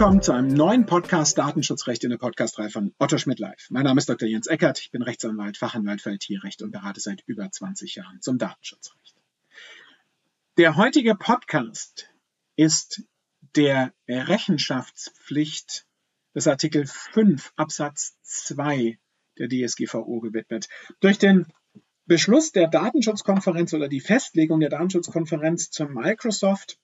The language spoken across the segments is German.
Willkommen zu einem neuen Podcast Datenschutzrecht in der Podcastreihe von Otto Schmidt Live. Mein Name ist Dr. Jens Eckert, ich bin Rechtsanwalt, Fachanwalt für IT-Recht und berate seit über 20 Jahren zum Datenschutzrecht. Der heutige Podcast ist der Rechenschaftspflicht des Artikel 5 Absatz 2 der DSGVO gewidmet. Durch den Beschluss der Datenschutzkonferenz oder die Festlegung der Datenschutzkonferenz zur Microsoft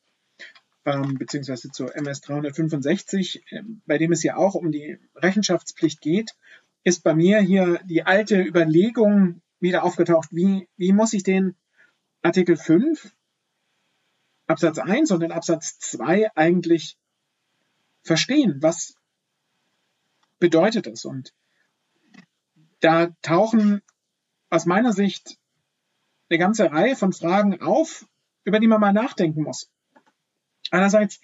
ähm, beziehungsweise zur MS 365, äh, bei dem es ja auch um die Rechenschaftspflicht geht, ist bei mir hier die alte Überlegung wieder aufgetaucht, wie, wie muss ich den Artikel 5 Absatz 1 und den Absatz 2 eigentlich verstehen? Was bedeutet das? Und da tauchen aus meiner Sicht eine ganze Reihe von Fragen auf, über die man mal nachdenken muss. Einerseits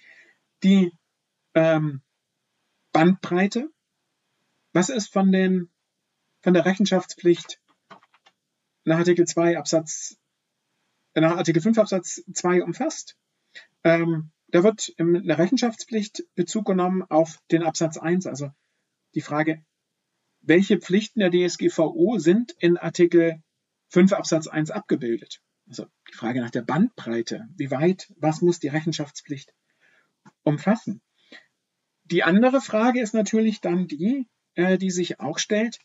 die ähm, Bandbreite. Was ist von, den, von der Rechenschaftspflicht nach Artikel 2 Absatz, nach Artikel 5 Absatz 2 umfasst? Ähm, da wird in der Rechenschaftspflicht Bezug genommen auf den Absatz 1, also die Frage, welche Pflichten der DSGVO sind in Artikel 5 Absatz 1 abgebildet? Also die Frage nach der Bandbreite. Wie weit, was muss die Rechenschaftspflicht umfassen? Die andere Frage ist natürlich dann die, äh, die sich auch stellt,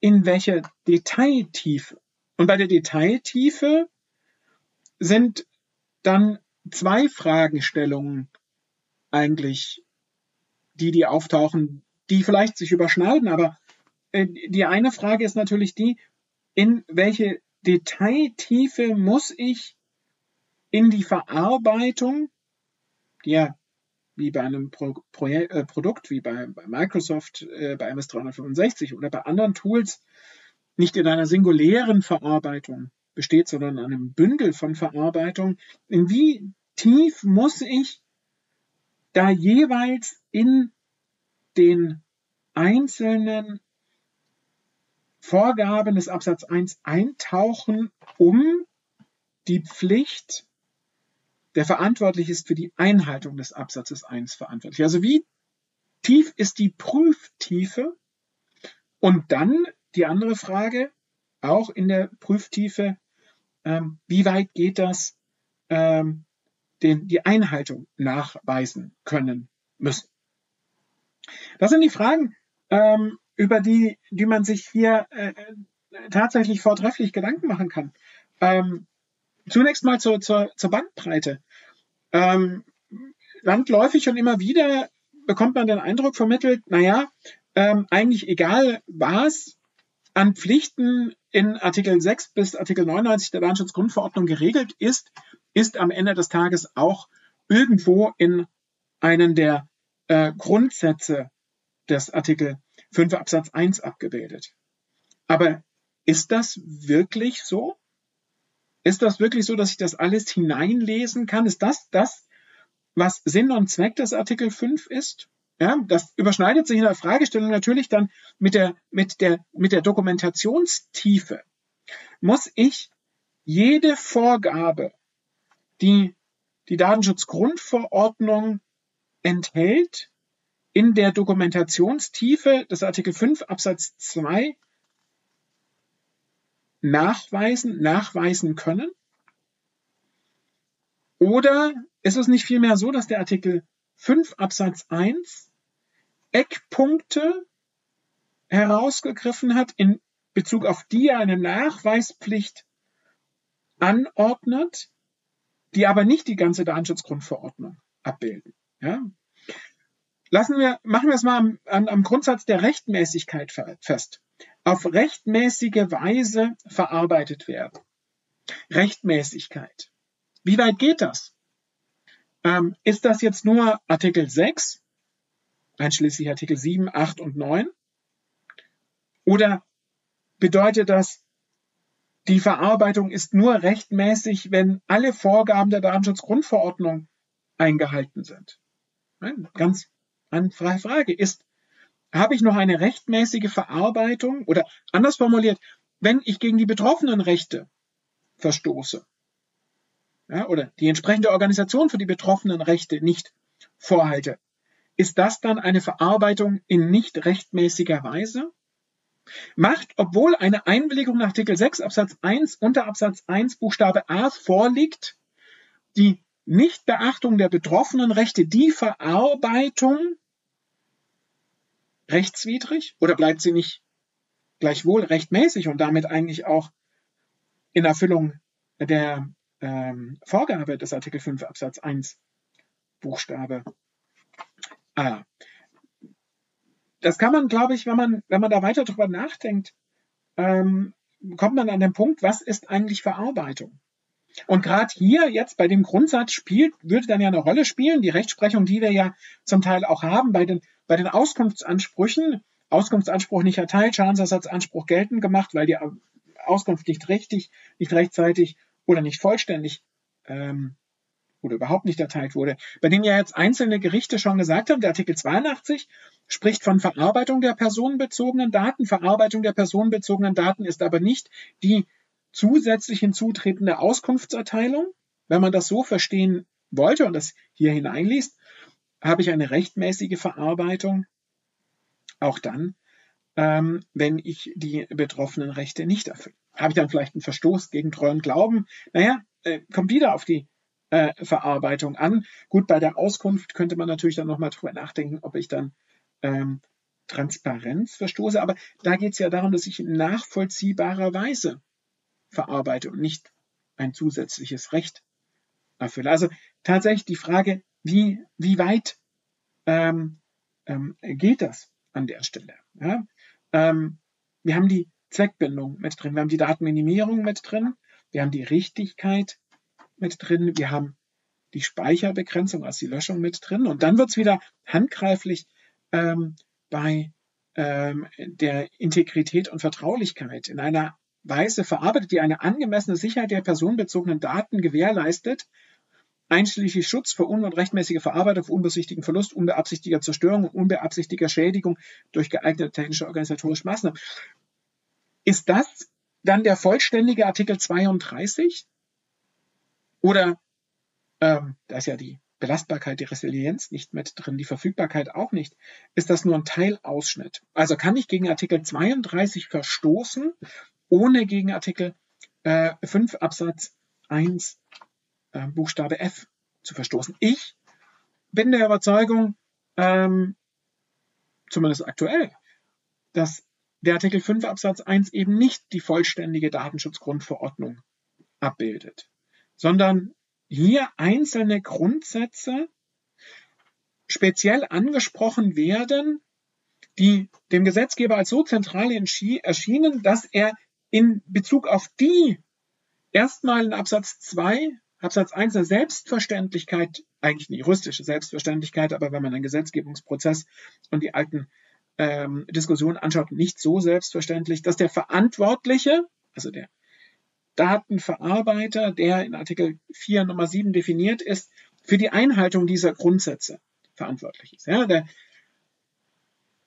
in welcher Detailtiefe. Und bei der Detailtiefe sind dann zwei Fragestellungen eigentlich, die, die auftauchen, die vielleicht sich überschneiden, aber äh, die eine Frage ist natürlich die, in welche Detailtiefe muss ich in die Verarbeitung, die ja wie bei einem Pro Pro äh, Produkt, wie bei, bei Microsoft, äh, bei MS 365 oder bei anderen Tools, nicht in einer singulären Verarbeitung besteht, sondern in einem Bündel von Verarbeitung. In wie tief muss ich da jeweils in den einzelnen Vorgaben des Absatz 1 eintauchen, um die Pflicht, der verantwortlich ist für die Einhaltung des Absatzes 1 verantwortlich. Also wie tief ist die Prüftiefe? Und dann die andere Frage, auch in der Prüftiefe, ähm, wie weit geht das, ähm, den, die Einhaltung nachweisen können müssen? Das sind die Fragen, ähm, über die, die man sich hier äh, tatsächlich vortrefflich Gedanken machen kann. Ähm, zunächst mal zur, zur, zur Bandbreite. Ähm, landläufig und immer wieder bekommt man den Eindruck vermittelt, naja, ähm, eigentlich egal was an Pflichten in Artikel 6 bis Artikel 99 der Datenschutzgrundverordnung geregelt ist, ist am Ende des Tages auch irgendwo in einen der äh, Grundsätze des Artikel 5 Absatz 1 abgebildet. Aber ist das wirklich so? Ist das wirklich so, dass ich das alles hineinlesen kann? Ist das das, was Sinn und Zweck des Artikel 5 ist? Ja, das überschneidet sich in der Fragestellung natürlich dann mit der, mit der, mit der Dokumentationstiefe. Muss ich jede Vorgabe, die die Datenschutzgrundverordnung enthält, in der Dokumentationstiefe des Artikel 5 Absatz 2 nachweisen, nachweisen können? Oder ist es nicht vielmehr so, dass der Artikel 5 Absatz 1 Eckpunkte herausgegriffen hat, in Bezug auf die eine Nachweispflicht anordnet, die aber nicht die ganze Datenschutzgrundverordnung abbilden. Ja? Lassen wir, machen wir es mal am, am, am Grundsatz der Rechtmäßigkeit fest. Auf rechtmäßige Weise verarbeitet werden. Rechtmäßigkeit. Wie weit geht das? Ähm, ist das jetzt nur Artikel 6, einschließlich Artikel 7, 8 und 9? Oder bedeutet das die Verarbeitung ist nur rechtmäßig, wenn alle Vorgaben der Datenschutzgrundverordnung eingehalten sind. Ganz einfache Frage. Ist, habe ich noch eine rechtmäßige Verarbeitung oder anders formuliert, wenn ich gegen die betroffenen Rechte verstoße ja, oder die entsprechende Organisation für die betroffenen Rechte nicht vorhalte, ist das dann eine Verarbeitung in nicht rechtmäßiger Weise? Macht, obwohl eine Einwilligung nach Artikel 6 Absatz 1 unter Absatz 1 Buchstabe a vorliegt, die Nichtbeachtung der betroffenen Rechte die Verarbeitung rechtswidrig oder bleibt sie nicht gleichwohl rechtmäßig und damit eigentlich auch in Erfüllung der ähm, Vorgabe des Artikel 5 Absatz 1 Buchstabe A. Das kann man, glaube ich, wenn man, wenn man da weiter drüber nachdenkt, ähm, kommt man an den Punkt, was ist eigentlich Verarbeitung? Und gerade hier jetzt bei dem Grundsatz spielt, würde dann ja eine Rolle spielen, die Rechtsprechung, die wir ja zum Teil auch haben bei den, bei den Auskunftsansprüchen. Auskunftsanspruch nicht erteilt, Schadensersatzanspruch geltend gemacht, weil die Auskunft nicht richtig, nicht rechtzeitig oder nicht vollständig ähm, oder überhaupt nicht erteilt wurde, bei denen ja jetzt einzelne Gerichte schon gesagt haben, der Artikel 82 spricht von Verarbeitung der personenbezogenen Daten. Verarbeitung der personenbezogenen Daten ist aber nicht die zusätzlich hinzutretende Auskunftserteilung. Wenn man das so verstehen wollte und das hier hineinliest, habe ich eine rechtmäßige Verarbeitung auch dann, ähm, wenn ich die betroffenen Rechte nicht erfülle. Habe ich dann vielleicht einen Verstoß gegen treuen Glauben? Naja, äh, kommt wieder auf die äh, Verarbeitung an. Gut, bei der Auskunft könnte man natürlich dann nochmal drüber nachdenken, ob ich dann ähm, Transparenz verstoße. Aber da geht es ja darum, dass ich in nachvollziehbarer Weise verarbeite und nicht ein zusätzliches Recht erfülle. Also tatsächlich die Frage, wie, wie weit ähm, ähm, geht das an der Stelle? Ja? Ähm, wir haben die Zweckbindung mit drin, wir haben die Datenminimierung mit drin, wir haben die Richtigkeit mit drin, wir haben die Speicherbegrenzung, also die Löschung mit drin. Und dann wird es wieder handgreiflich ähm, bei ähm, der Integrität und Vertraulichkeit in einer Weise verarbeitet, die eine angemessene Sicherheit der personenbezogenen Daten gewährleistet, einschließlich Schutz vor un- und rechtmäßiger Verarbeitung, vor unbesichtigtem Verlust, unbeabsichtigter Zerstörung und unbeabsichtigter Schädigung durch geeignete technische organisatorische Maßnahmen. Ist das dann der vollständige Artikel 32? Oder ähm, da ist ja die Belastbarkeit, die Resilienz nicht mit drin, die Verfügbarkeit auch nicht. Ist das nur ein Teilausschnitt? Also kann ich gegen Artikel 32 verstoßen, ohne gegen Artikel äh, 5 Absatz 1 äh, Buchstabe F zu verstoßen. Ich bin der Überzeugung, ähm, zumindest aktuell, dass der Artikel 5 Absatz 1 eben nicht die vollständige Datenschutzgrundverordnung abbildet, sondern hier einzelne Grundsätze speziell angesprochen werden, die dem Gesetzgeber als so zentral erschienen, dass er in Bezug auf die erstmal in Absatz 2, Absatz 1 eine Selbstverständlichkeit, eigentlich eine juristische Selbstverständlichkeit, aber wenn man den Gesetzgebungsprozess und die alten ähm, Diskussionen anschaut, nicht so selbstverständlich, dass der Verantwortliche, also der Datenverarbeiter, der in Artikel 4 Nummer 7 definiert ist, für die Einhaltung dieser Grundsätze verantwortlich ist. Ja, der,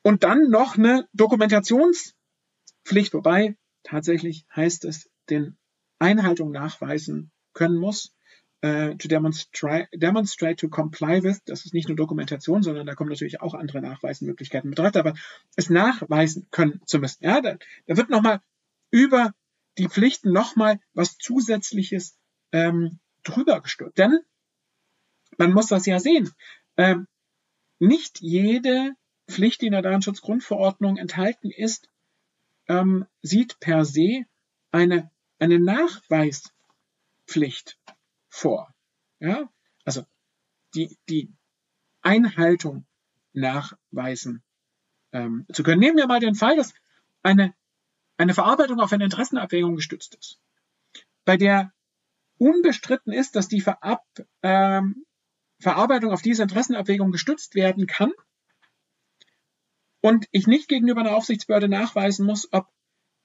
und dann noch eine Dokumentationspflicht, wobei tatsächlich heißt es, den Einhaltung nachweisen können muss, äh, to demonstrate, demonstrate to comply with. Das ist nicht nur Dokumentation, sondern da kommen natürlich auch andere Nachweismöglichkeiten rein, aber es nachweisen können zu müssen. Ja, da, da wird nochmal über die Pflichten nochmal was Zusätzliches ähm, drüber gestülpt. Denn man muss das ja sehen. Ähm, nicht jede Pflicht, die in der Datenschutzgrundverordnung enthalten ist, ähm, sieht per se eine, eine Nachweispflicht vor. Ja? Also die, die Einhaltung nachweisen ähm, zu können. Nehmen wir mal den Fall, dass eine eine Verarbeitung auf eine Interessenabwägung gestützt ist, bei der unbestritten ist, dass die Verab, ähm, Verarbeitung auf diese Interessenabwägung gestützt werden kann und ich nicht gegenüber einer Aufsichtsbehörde nachweisen muss, ob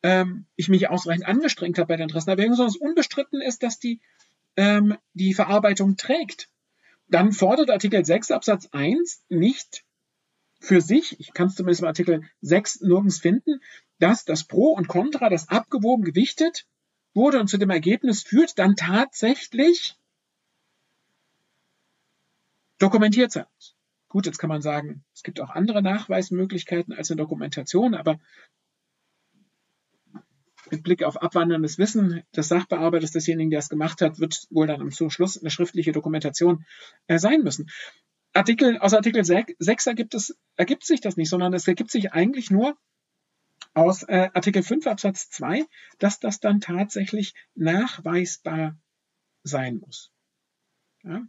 ähm, ich mich ausreichend angestrengt habe bei der Interessenerwägung, sondern es unbestritten ist, dass die, ähm, die Verarbeitung trägt. Dann fordert Artikel 6 Absatz 1 nicht für sich, ich kann es zumindest im Artikel 6 nirgends finden, dass das Pro und Contra, das abgewogen gewichtet wurde und zu dem Ergebnis führt, dann tatsächlich dokumentiert sein muss. Gut, jetzt kann man sagen, es gibt auch andere Nachweismöglichkeiten als eine Dokumentation, aber mit Blick auf abwanderndes Wissen des Sachbearbeiters, desjenigen, der es gemacht hat, wird wohl dann zum Schluss eine schriftliche Dokumentation äh, sein müssen. Artikel, aus Artikel 6 ergibt, es, ergibt sich das nicht, sondern es ergibt sich eigentlich nur aus äh, Artikel 5 Absatz 2, dass das dann tatsächlich nachweisbar sein muss. Ja.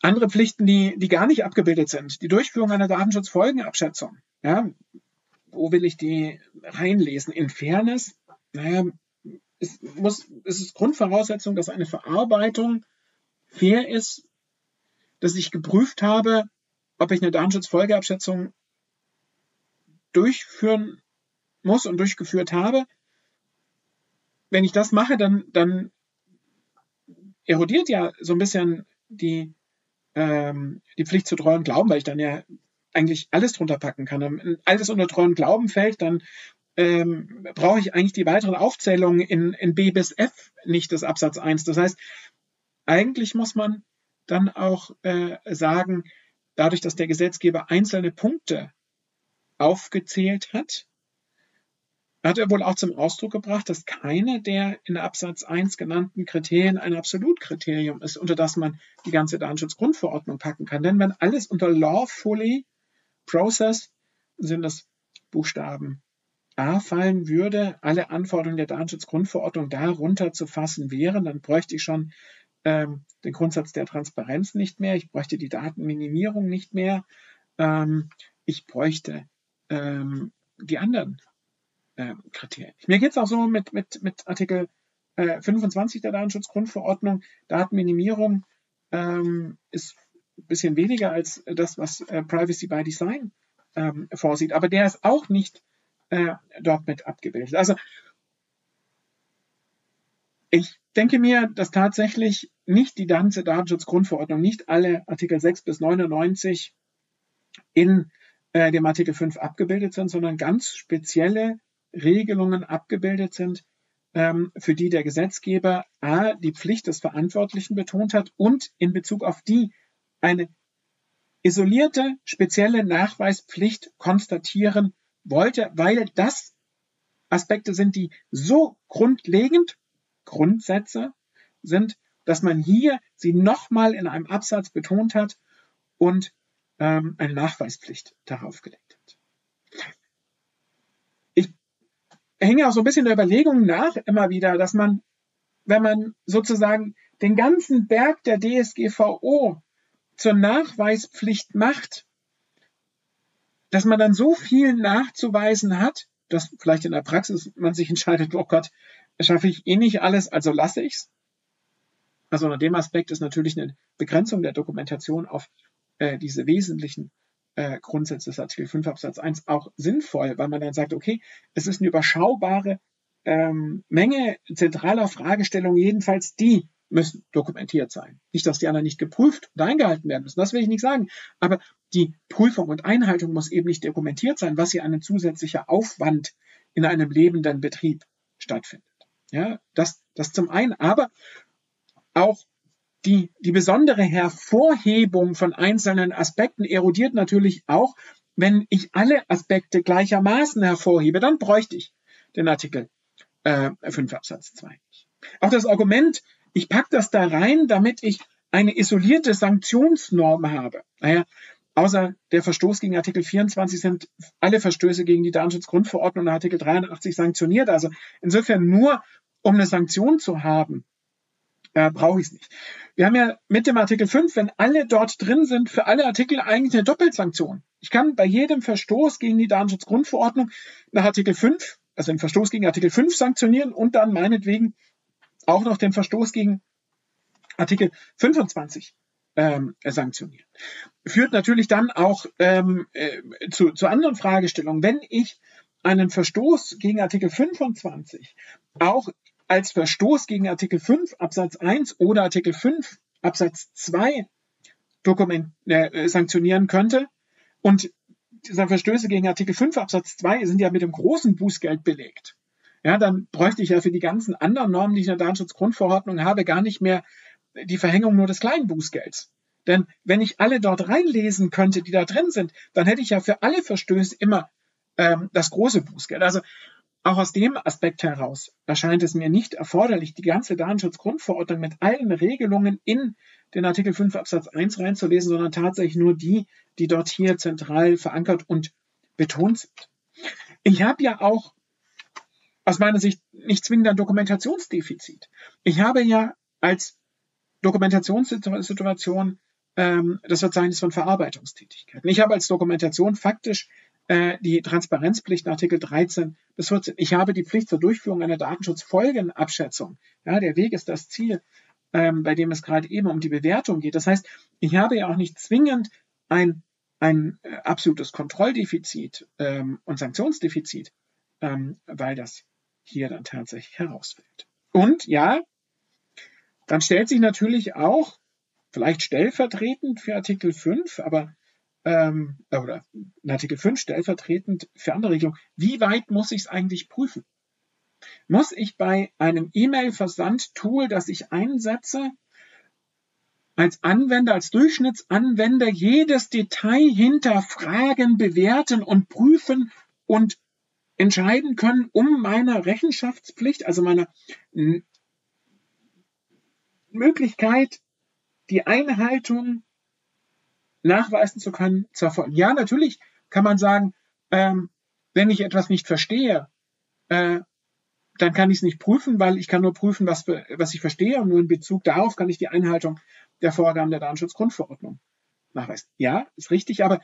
Andere Pflichten, die, die gar nicht abgebildet sind, die Durchführung einer Datenschutzfolgenabschätzung. Ja, wo will ich die reinlesen? In Fairness, naja, es, muss, es ist Grundvoraussetzung, dass eine Verarbeitung fair ist, dass ich geprüft habe, ob ich eine Datenschutzfolgeabschätzung durchführen muss und durchgeführt habe. Wenn ich das mache, dann, dann erodiert ja so ein bisschen die, ähm, die Pflicht zu treuen Glauben, weil ich dann ja eigentlich alles drunter packen kann. Wenn alles unter treuen Glauben fällt, dann ähm, brauche ich eigentlich die weiteren Aufzählungen in, in B bis F nicht des Absatz 1. Das heißt, eigentlich muss man dann auch äh, sagen, dadurch, dass der Gesetzgeber einzelne Punkte aufgezählt hat, hat er wohl auch zum Ausdruck gebracht, dass keine der in Absatz 1 genannten Kriterien ein Absolutkriterium ist, unter das man die ganze Datenschutzgrundverordnung packen kann. Denn wenn alles unter lawfully processed sind das Buchstaben A fallen würde, alle Anforderungen der Datenschutzgrundverordnung darunter zu fassen wären, dann bräuchte ich schon ähm, den Grundsatz der Transparenz nicht mehr, ich bräuchte die Datenminimierung nicht mehr, ähm, ich bräuchte ähm, die anderen äh, Kriterien. Mir geht es auch so mit, mit, mit Artikel äh, 25 der Datenschutzgrundverordnung, Datenminimierung ähm, ist ein bisschen weniger als das, was äh, Privacy by Design ähm, vorsieht, aber der ist auch nicht äh, dort mit abgebildet. Also ich denke mir, dass tatsächlich nicht die ganze Datenschutzgrundverordnung, nicht alle Artikel 6 bis 99 in äh, dem Artikel 5 abgebildet sind, sondern ganz spezielle Regelungen abgebildet sind, ähm, für die der Gesetzgeber A, die Pflicht des Verantwortlichen betont hat und in Bezug auf die eine isolierte, spezielle Nachweispflicht konstatieren wollte, weil das Aspekte sind, die so grundlegend Grundsätze sind, dass man hier sie nochmal in einem Absatz betont hat und ähm, eine Nachweispflicht darauf gelegt hat. Ich hänge auch so ein bisschen der Überlegung nach immer wieder, dass man, wenn man sozusagen den ganzen Berg der DSGVO zur Nachweispflicht macht, dass man dann so viel nachzuweisen hat, dass vielleicht in der Praxis man sich entscheidet, oh Gott, schaffe ich eh nicht alles, also lasse ich's. Also unter dem Aspekt ist natürlich eine Begrenzung der Dokumentation auf äh, diese wesentlichen äh, Grundsätze des Artikel 5 Absatz 1 auch sinnvoll, weil man dann sagt, okay, es ist eine überschaubare ähm, Menge zentraler Fragestellungen, jedenfalls die müssen dokumentiert sein. Nicht, dass die anderen nicht geprüft und eingehalten werden müssen, das will ich nicht sagen. Aber die Prüfung und Einhaltung muss eben nicht dokumentiert sein, was hier ein zusätzlicher Aufwand in einem lebenden Betrieb stattfindet. Ja, das, das zum einen, aber auch die, die besondere Hervorhebung von einzelnen Aspekten erodiert natürlich auch, wenn ich alle Aspekte gleichermaßen hervorhebe, dann bräuchte ich den Artikel äh, 5 Absatz 2. Auch das Argument, ich packe das da rein, damit ich eine isolierte Sanktionsnorm habe. Naja, außer der Verstoß gegen Artikel 24 sind alle Verstöße gegen die Datenschutzgrundverordnung und Artikel 83 sanktioniert. Also insofern nur, um eine Sanktion zu haben, äh, brauche ich es nicht. Wir haben ja mit dem Artikel 5, wenn alle dort drin sind, für alle Artikel eigentlich eine Doppelsanktion. Ich kann bei jedem Verstoß gegen die Datenschutzgrundverordnung nach Artikel 5, also den Verstoß gegen Artikel 5 sanktionieren und dann meinetwegen auch noch den Verstoß gegen Artikel 25 ähm, sanktionieren. Führt natürlich dann auch ähm, äh, zu, zu anderen Fragestellungen. Wenn ich einen Verstoß gegen Artikel 25 auch als Verstoß gegen Artikel 5 Absatz 1 oder Artikel 5 Absatz 2 Dokument, äh, sanktionieren könnte. Und diese Verstöße gegen Artikel 5 Absatz 2 sind ja mit dem großen Bußgeld belegt. Ja, dann bräuchte ich ja für die ganzen anderen Normen, die ich in der Datenschutzgrundverordnung habe, gar nicht mehr die Verhängung nur des kleinen Bußgelds. Denn wenn ich alle dort reinlesen könnte, die da drin sind, dann hätte ich ja für alle Verstöße immer ähm, das große Bußgeld. Also auch aus dem Aspekt heraus erscheint es mir nicht erforderlich, die ganze Datenschutzgrundverordnung mit allen Regelungen in den Artikel 5 Absatz 1 reinzulesen, sondern tatsächlich nur die, die dort hier zentral verankert und betont sind. Ich habe ja auch aus meiner Sicht nicht zwingend ein Dokumentationsdefizit. Ich habe ja als Dokumentationssituation ähm, das Verzeichnis von Verarbeitungstätigkeiten. Ich habe als Dokumentation faktisch äh, die Transparenzpflicht Artikel 13 bis 14. Ich habe die Pflicht zur Durchführung einer Datenschutzfolgenabschätzung. Ja, der Weg ist das Ziel, ähm, bei dem es gerade eben um die Bewertung geht. Das heißt, ich habe ja auch nicht zwingend ein, ein äh, absolutes Kontrolldefizit ähm, und Sanktionsdefizit, ähm, weil das hier dann tatsächlich herausfällt. Und ja, dann stellt sich natürlich auch, vielleicht stellvertretend für Artikel 5, aber ähm, oder in Artikel 5 stellvertretend für andere Regelungen, wie weit muss ich es eigentlich prüfen? Muss ich bei einem E-Mail-Versand-Tool, das ich einsetze, als Anwender, als Durchschnittsanwender jedes Detail hinterfragen, bewerten und prüfen und entscheiden können, um meiner Rechenschaftspflicht, also meiner Möglichkeit, die Einhaltung nachweisen zu können, zu erfolgen. Ja, natürlich kann man sagen, ähm, wenn ich etwas nicht verstehe, äh, dann kann ich es nicht prüfen, weil ich kann nur prüfen, was, was ich verstehe und nur in Bezug darauf kann ich die Einhaltung der Vorgaben der Datenschutzgrundverordnung nachweisen. Ja, ist richtig, aber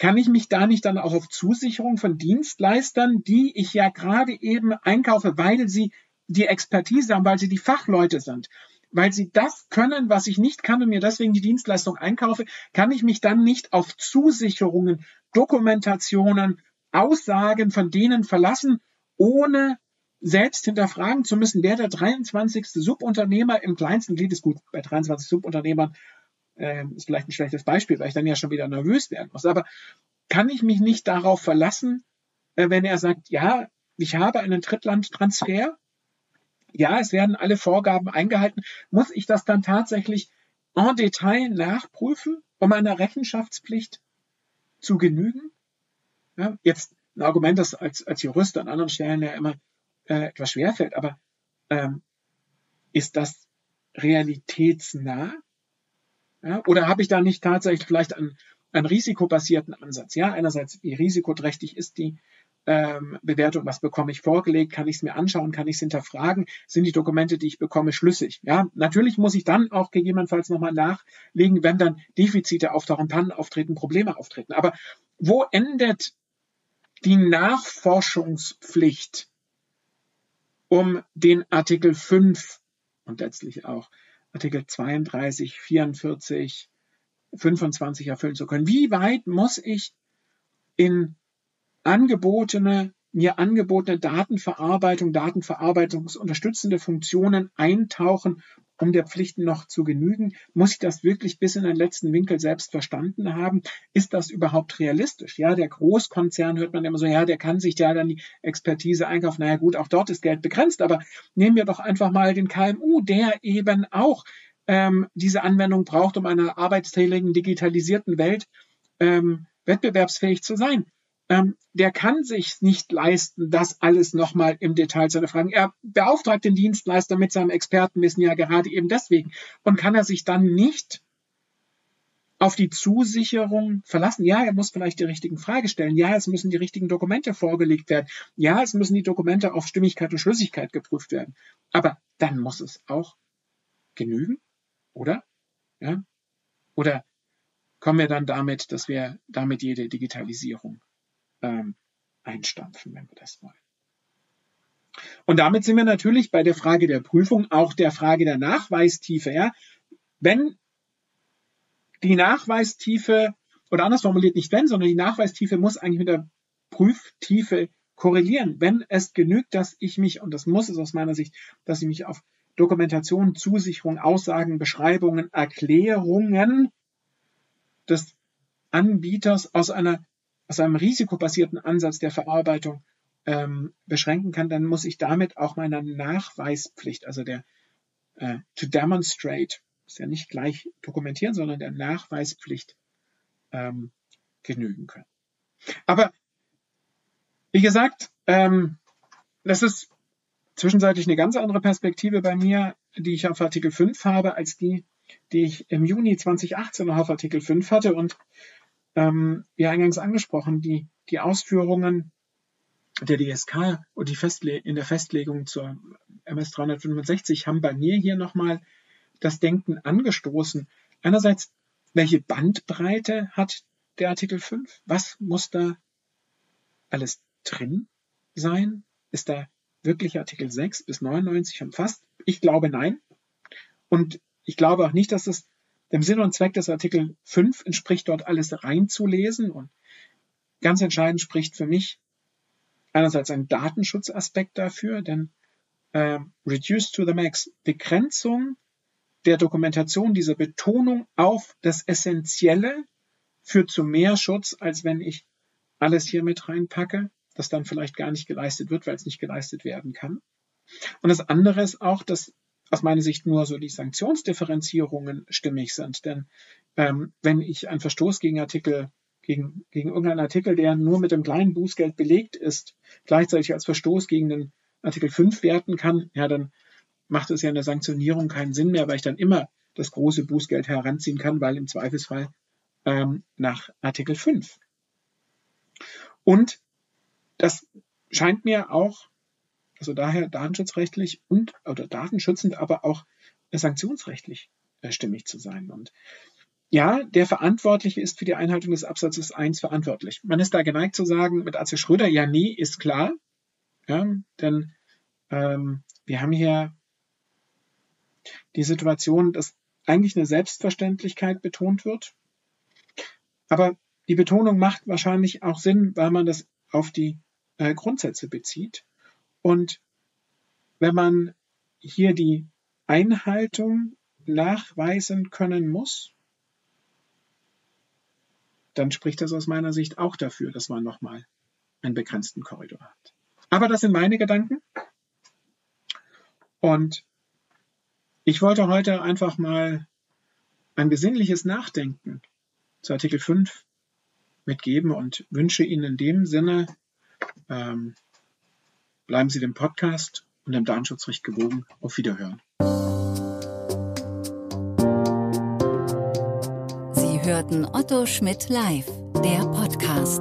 kann ich mich da nicht dann auch auf Zusicherung von Dienstleistern, die ich ja gerade eben einkaufe, weil sie die Expertise haben, weil sie die Fachleute sind, weil sie das können, was ich nicht kann und mir deswegen die Dienstleistung einkaufe, kann ich mich dann nicht auf Zusicherungen, Dokumentationen, Aussagen von denen verlassen, ohne selbst hinterfragen zu müssen, wer der 23. Subunternehmer im kleinsten Glied ist. Gut, bei 23 Subunternehmern äh, ist vielleicht ein schlechtes Beispiel, weil ich dann ja schon wieder nervös werden muss. Aber kann ich mich nicht darauf verlassen, äh, wenn er sagt, ja, ich habe einen Drittlandtransfer, ja, es werden alle Vorgaben eingehalten, muss ich das dann tatsächlich en Detail nachprüfen, um einer Rechenschaftspflicht zu genügen? Ja, jetzt ein Argument, das als, als Jurist an anderen Stellen ja immer äh, etwas schwerfällt, aber ähm, ist das realitätsnah? Ja, oder habe ich da nicht tatsächlich vielleicht einen, einen risikobasierten Ansatz? Ja, einerseits, wie risikoträchtig ist die ähm, Bewertung, was bekomme ich vorgelegt, kann ich es mir anschauen, kann ich es hinterfragen, sind die Dokumente, die ich bekomme, schlüssig. Ja, natürlich muss ich dann auch gegebenenfalls nochmal nachlegen, wenn dann Defizite auftauchen, Pannen auftreten, Probleme auftreten. Aber wo endet die Nachforschungspflicht um den Artikel 5 und letztlich auch Artikel 32, 44, 25 erfüllen zu können? Wie weit muss ich in angebotene, mir angebotene Datenverarbeitung, Datenverarbeitungsunterstützende Funktionen eintauchen, um der Pflichten noch zu genügen? Muss ich das wirklich bis in den letzten Winkel selbst verstanden haben? Ist das überhaupt realistisch? Ja, der Großkonzern hört man immer so, ja, der kann sich ja dann die Expertise einkaufen. Naja, gut, auch dort ist Geld begrenzt, aber nehmen wir doch einfach mal den KMU, der eben auch ähm, diese Anwendung braucht, um einer arbeitsteiligen, digitalisierten Welt ähm, wettbewerbsfähig zu sein ähm, der kann sich nicht leisten, das alles nochmal im Detail zu erfragen. Er beauftragt den Dienstleister mit seinem Expertenwissen ja gerade eben deswegen. Und kann er sich dann nicht auf die Zusicherung verlassen. Ja, er muss vielleicht die richtigen Fragen stellen. Ja, es müssen die richtigen Dokumente vorgelegt werden. Ja, es müssen die Dokumente auf Stimmigkeit und Schlüssigkeit geprüft werden. Aber dann muss es auch genügen, oder? Ja? Oder kommen wir dann damit, dass wir damit jede Digitalisierung ähm, einstampfen, wenn wir das wollen. Und damit sind wir natürlich bei der Frage der Prüfung, auch der Frage der Nachweistiefe. Ja? Wenn die Nachweistiefe, oder anders formuliert nicht wenn, sondern die Nachweistiefe muss eigentlich mit der Prüftiefe korrelieren, wenn es genügt, dass ich mich, und das muss es aus meiner Sicht, dass ich mich auf Dokumentation, Zusicherung, Aussagen, Beschreibungen, Erklärungen des Anbieters aus einer aus einem risikobasierten Ansatz der Verarbeitung ähm, beschränken kann, dann muss ich damit auch meiner Nachweispflicht, also der äh, to demonstrate, ist ja nicht gleich dokumentieren, sondern der Nachweispflicht ähm, genügen können. Aber wie gesagt, ähm, das ist zwischenzeitlich eine ganz andere Perspektive bei mir, die ich auf Artikel 5 habe, als die, die ich im Juni 2018 noch auf Artikel 5 hatte. Und ähm, wie eingangs angesprochen, die, die Ausführungen der DSK und die Festle in der Festlegung zur MS 365 haben bei mir hier nochmal das Denken angestoßen. Einerseits, welche Bandbreite hat der Artikel 5? Was muss da alles drin sein? Ist da wirklich Artikel 6 bis 99 umfasst? Ich glaube nein. Und ich glaube auch nicht, dass es dem Sinn und Zweck des Artikel 5 entspricht, dort alles reinzulesen. Und ganz entscheidend spricht für mich einerseits ein Datenschutzaspekt dafür, denn äh, Reduce to the Max, Begrenzung der Dokumentation, dieser Betonung auf das Essentielle führt zu mehr Schutz, als wenn ich alles hier mit reinpacke, das dann vielleicht gar nicht geleistet wird, weil es nicht geleistet werden kann. Und das andere ist auch, dass aus meiner Sicht nur so die Sanktionsdifferenzierungen stimmig sind. Denn ähm, wenn ich einen Verstoß gegen Artikel, gegen, gegen irgendeinen Artikel, der nur mit dem kleinen Bußgeld belegt ist, gleichzeitig als Verstoß gegen den Artikel 5 werten kann, ja, dann macht es ja in der Sanktionierung keinen Sinn mehr, weil ich dann immer das große Bußgeld heranziehen kann, weil im Zweifelsfall ähm, nach Artikel 5. Und das scheint mir auch also daher datenschutzrechtlich und oder datenschützend, aber auch sanktionsrechtlich äh, stimmig zu sein. Und ja, der Verantwortliche ist für die Einhaltung des Absatzes 1 verantwortlich. Man ist da geneigt zu sagen, mit AC Schröder, ja, nee, ist klar. Ja, denn ähm, wir haben hier die Situation, dass eigentlich eine Selbstverständlichkeit betont wird. Aber die Betonung macht wahrscheinlich auch Sinn, weil man das auf die äh, Grundsätze bezieht. Und wenn man hier die Einhaltung nachweisen können muss, dann spricht das aus meiner Sicht auch dafür, dass man nochmal einen begrenzten Korridor hat. Aber das sind meine Gedanken. Und ich wollte heute einfach mal ein besinnliches Nachdenken zu Artikel 5 mitgeben und wünsche Ihnen in dem Sinne ähm, Bleiben Sie dem Podcast und dem Datenschutzrecht gewogen. Auf Wiederhören. Sie hörten Otto Schmidt live, der Podcast.